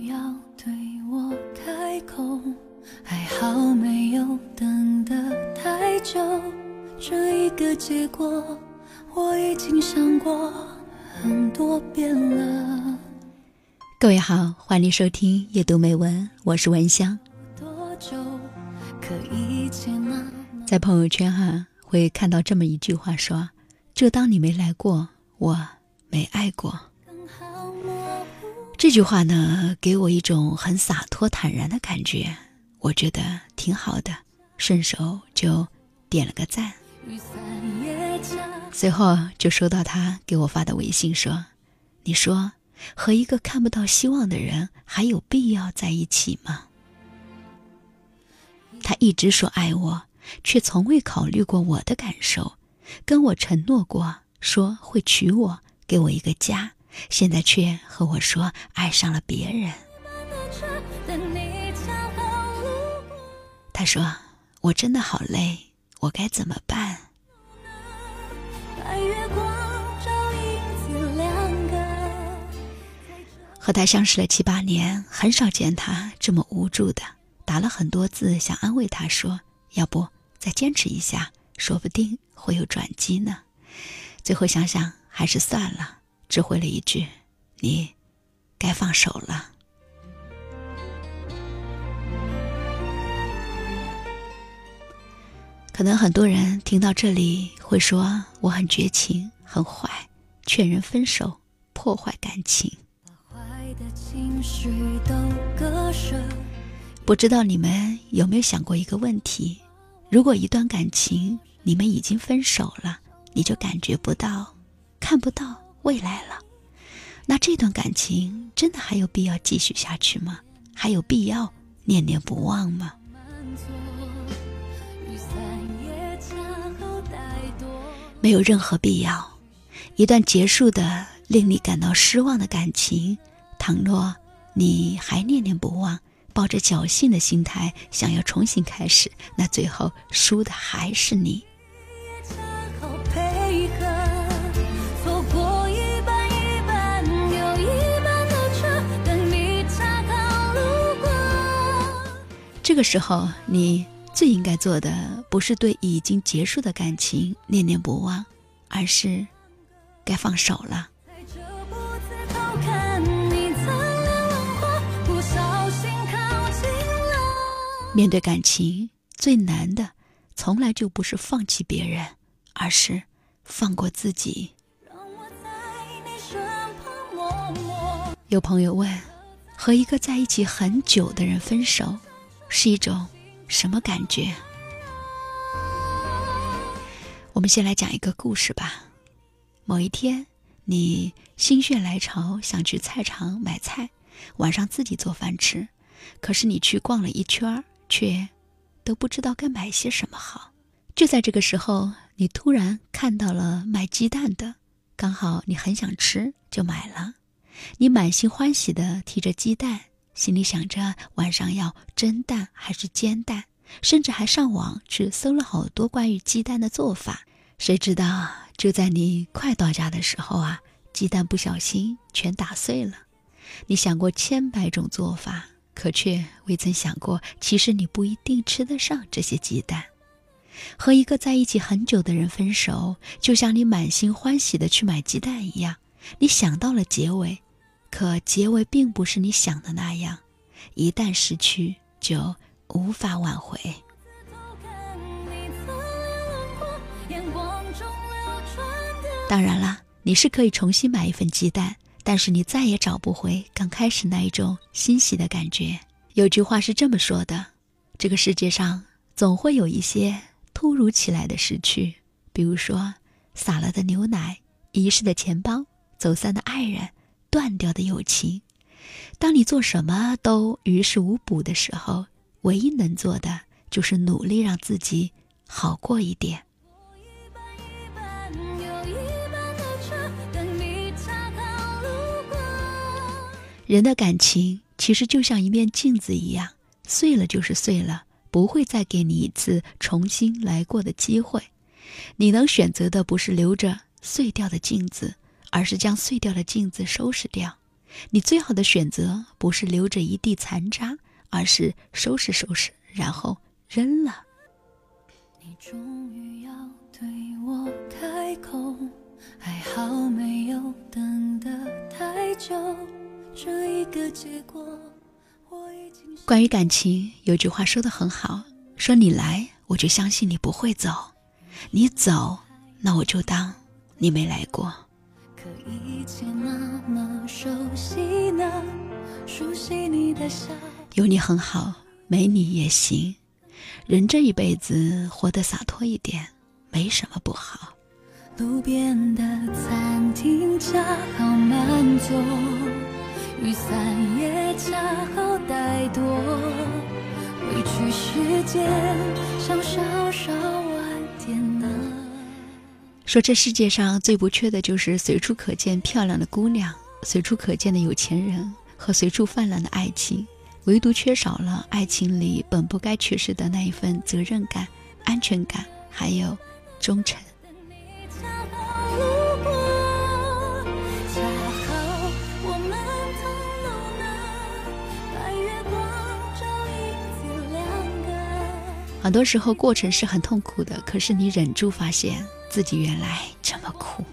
要对我开口，还好没有等得太久。这一个结果，我已经想过很多遍了。各位好，欢迎收听夜读美文，我是文香。多久可以接纳？在朋友圈哈会看到这么一句话说：“就当你没来过，我没爱过。”这句话呢，给我一种很洒脱坦然的感觉，我觉得挺好的，顺手就点了个赞。随后就收到他给我发的微信说：“你说和一个看不到希望的人还有必要在一起吗？”他一直说爱我，却从未考虑过我的感受，跟我承诺过说会娶我，给我一个家，现在却和我说爱上了别人。他说：“我真的好累，我该怎么办？”。和他相识了七八年，很少见他这么无助的，打了很多字想安慰他说：“要不再坚持一下，说不定会有转机呢。”最后想想还是算了，只回了一句：“你该放手了。”可能很多人听到这里会说我很绝情、很坏，劝人分手，破坏感情。坏的情绪都割舍，不知道你们有没有想过一个问题：如果一段感情你们已经分手了，你就感觉不到、看不到未来了，那这段感情真的还有必要继续下去吗？还有必要念念不忘吗？没有任何必要。一段结束的令你感到失望的感情，倘若你还念念不忘，抱着侥幸的心态想要重新开始，那最后输的还是你。这个时候，你最应该做的不是对已经结束的感情念念不忘，而是该放手了。面对感情，最难的从来就不是放弃别人，而是放过自己。有朋友问，和一个在一起很久的人分手，是一种什么感觉？我们先来讲一个故事吧。某一天，你心血来潮想去菜场买菜，晚上自己做饭吃，可是你去逛了一圈，却都不知道该买些什么好。就在这个时候，你突然看到了卖鸡蛋的，刚好你很想吃，就买了。你满心欢喜地提着鸡蛋，心里想着晚上要蒸蛋还是煎蛋，甚至还上网去搜了好多关于鸡蛋的做法。谁知道就在你快到家的时候啊，鸡蛋不小心全打碎了。你想过千百种做法，可却未曾想过，其实你不一定吃得上这些鸡蛋。和一个在一起很久的人分手，就像你满心欢喜的去买鸡蛋一样，你想到了结尾，可结尾并不是你想的那样，一旦失去就无法挽回。当然啦，你是可以重新买一份鸡蛋，但是你再也找不回刚开始那一种欣喜的感觉。有句话是这么说的：这个世界上总会有一些突如其来的失去，比如说洒了的牛奶、遗失的钱包、走散的爱人、断掉的友情。当你做什么都于事无补的时候，唯一能做的就是努力让自己好过一点。人的感情其实就像一面镜子一样，碎了就是碎了，不会再给你一次重新来过的机会。你能选择的不是留着碎掉的镜子，而是将碎掉的镜子收拾掉。你最好的选择不是留着一地残渣，而是收拾收拾，然后扔了。你终于要对我开口，还好没有等得太久。这一个结果，我已经关于感情，有句话说的很好，说你来，我就相信你不会走；你走，那我就当你没来过。可一切那么熟悉呢，熟悉你的笑。有你很好，没你也行。人这一辈子活得洒脱一点，没什么不好。路边的餐厅恰好满座，雨伞也恰好带多，委屈时间像稍稍晚点呢。说这世界上最不缺的就是随处可见漂亮的姑娘，随处可见的有钱人和随处泛滥的爱情，唯独缺少了爱情里本不该缺失的那一份责任感、安全感，还有忠诚。很多时候过程是很痛苦的，可是你忍住，发现自己原来这么苦。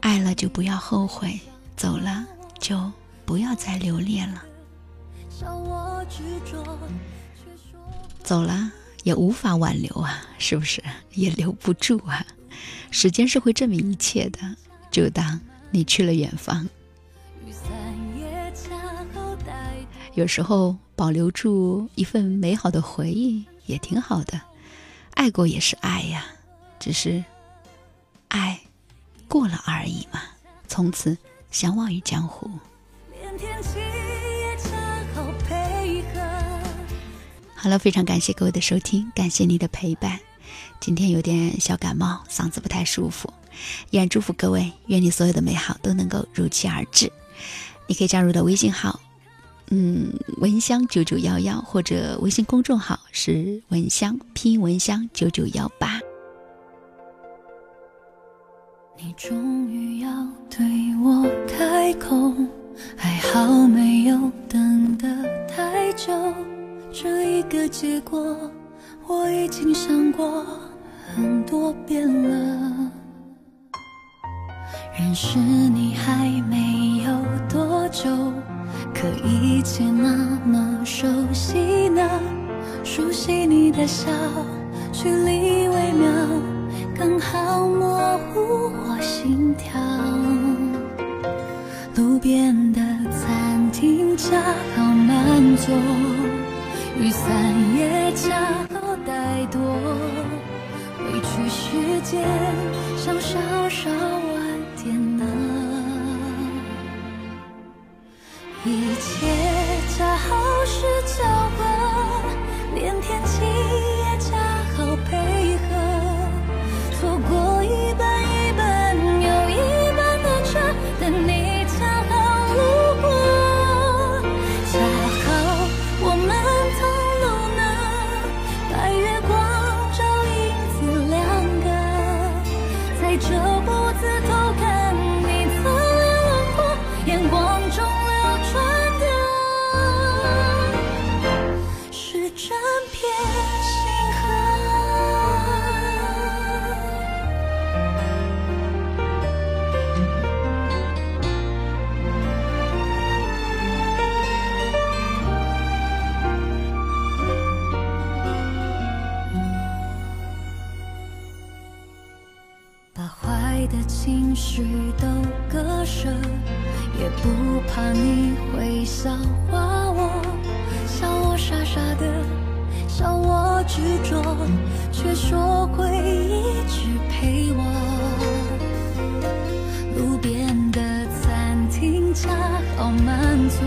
爱了就不要后悔，走了就不要再留恋了。走了也无法挽留啊，是不是？也留不住啊。时间是会证明一切的，就当你去了远方。有时候保留住一份美好的回忆也挺好的，爱过也是爱呀，只是爱过了而已嘛。从此相忘于江湖。好了，非常感谢各位的收听，感谢你的陪伴。今天有点小感冒，嗓子不太舒服，依然祝福各位，愿你所有的美好都能够如期而至。你可以加入的微信号，嗯，蚊香九九幺幺，或者微信公众号是蚊香，拼音蚊香九九幺八。你终于要对我开口，还好没有等得太久。这一个结果，我已经想过很多遍了。认识你还没有多久，可一切那么熟悉呢，熟悉你的笑，距离微妙，刚好模糊我心跳。路边的餐厅恰好满座，雨伞也恰好带多，委屈时间想稍稍一切。说会一直陪我。路边的餐厅恰好满座，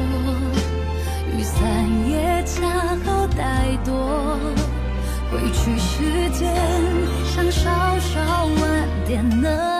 雨伞也恰好带多。回去时间想稍稍晚点呢。